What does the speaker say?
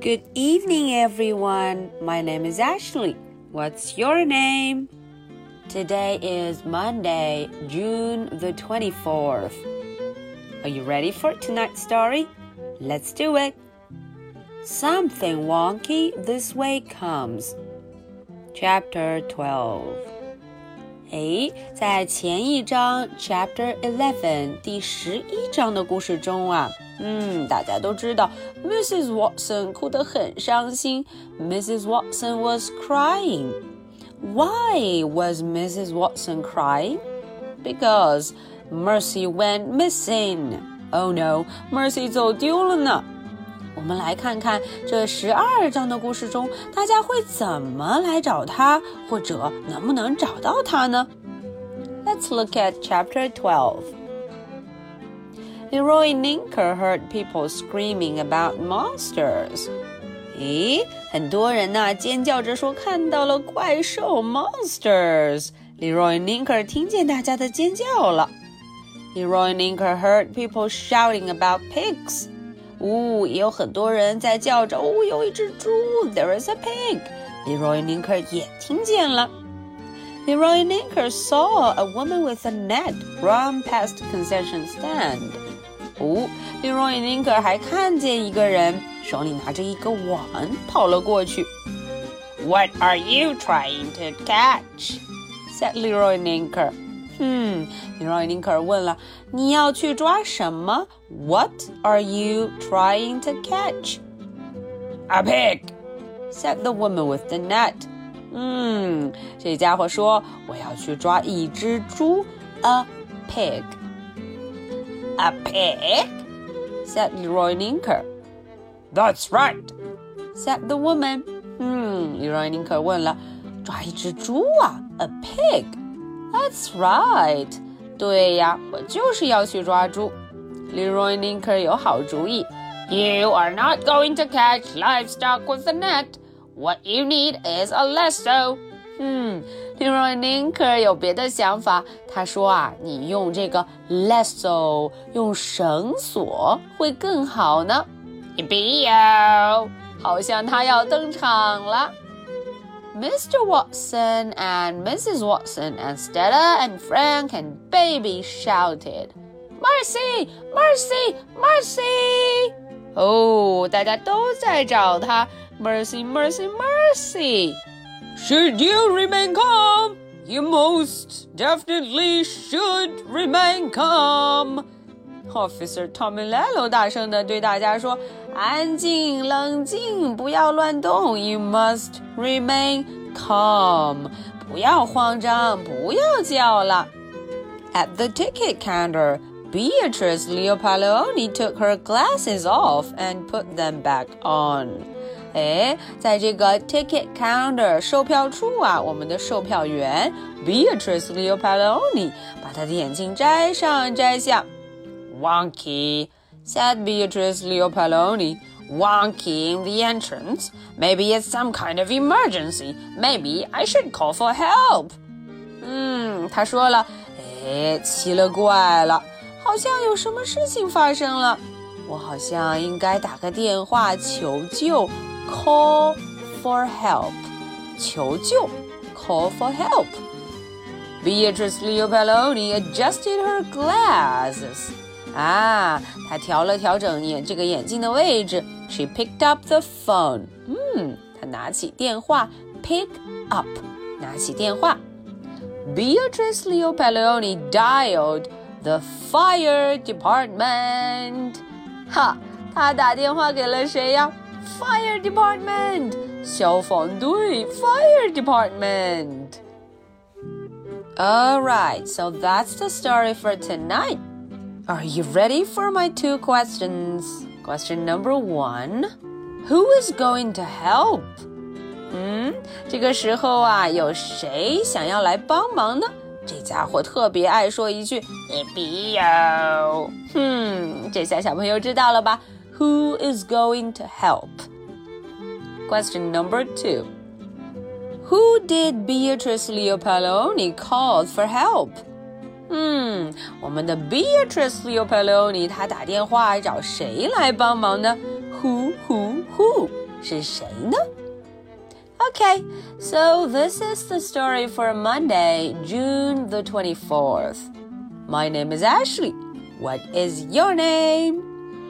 Good evening, everyone. My name is Ashley. What's your name? Today is Monday, June the 24th. Are you ready for tonight's story? Let's do it. Something wonky this way comes. Chapter 12. 诶，在前一章 Chapter Eleven 第十一章的故事中啊， 嗯，大家都知道 Mrs. Watson 哭得很伤心。Mrs. Watson was crying. Why was Mrs. Watson crying? Because Mercy went missing. Oh no, Mercy 走丢了呢。我们来看看这十二章的故事中，大家会怎么来找他，或者能不能找到他呢？Let's look at chapter twelve. Leroy Ninker heard people screaming about monsters. 咦，很多人呐尖叫着说看到了怪兽 monsters。Leroy Ninker 听见大家的尖叫了。Leroy Ninker heard people shouting about pigs. 呜，也有很多人在叫着，呜，有一只猪。There is a pig. Leroy Ninker 也听见了。Leroy Ninker saw a woman with a net run past concession stand. 捕。利荣与林可还看见一个人手里拿着一个碗跑了过去。What are you trying to catch? said Leroy Ninker. 嗯，Leroy hmm, Ninker What are you trying to catch? A pig, said the woman with the net. Hmm, 这家伙说我要去抓一只猪。A pig. A pig? said Royninker. That's right, said the woman. Hmm, 嗯，Royninker 问了，抓一只猪啊，a uh, pig。That's right，对呀，我就是要去抓猪。Leroy Ninker 有好主意。You are not going to catch livestock with a net. What you need is a lasso. 嗯，Leroy Ninker 有别的想法。他说啊，你用这个 lasso，用绳索会更好呢。Yippee! 好像他要登场了。Mr. Watson and Mrs. Watson and Stella and Frank and Baby shouted, Mercy! Mercy! Mercy! 哦，大家都在找他，Mercy! Mercy! Mercy! Should you remain calm? You most definitely should remain calm. Officer Tomilello 大声地对大家说：“安静，冷静，不要乱动。You must remain calm，不要慌张，不要叫了。” At the ticket counter, Beatrice Leopaleoni took her glasses off and put them back on. 哎，在这个 ticket counter 售票处啊，我们的售票员 Beatrice Leo Paloni 把他的眼镜摘上摘下。Wonky, said Beatrice Leopoloni. Wonky in the entrance. Maybe it's some kind of emergency. Maybe I should call for help. 嗯，他说了，哎，奇了怪了，好像有什么事情发生了。我好像应该打个电话求救 ，call for help，求救，call for help。Beatrice Leopoloni adjusted her glasses. 啊，她调了调整眼这个眼镜的位置。She picked up the phone。嗯，她拿起电话，pick up，拿起电话。Beatrice Leopoloni dialed the fire department。哈，她打电话给了谁呀 ？Fire department，消防队，Fire department。All right, so that's the story for tonight. Are you ready for my two questions? Question number one Who is going to help? 嗯，这个时候啊，有谁想要来帮忙呢？这家伙特别爱说一句“你必有”。嗯，这下小朋友知道了吧 ？Who is going to help? Question number two. Who did Beatrice Leopoloni call for help? 嗯，我们的 Beatrice Leopoloni 她打电话找谁来帮忙呢？Who who who？ 是谁呢？Okay, so this is the story for Monday, June the 24th. My name is Ashley. What is your name?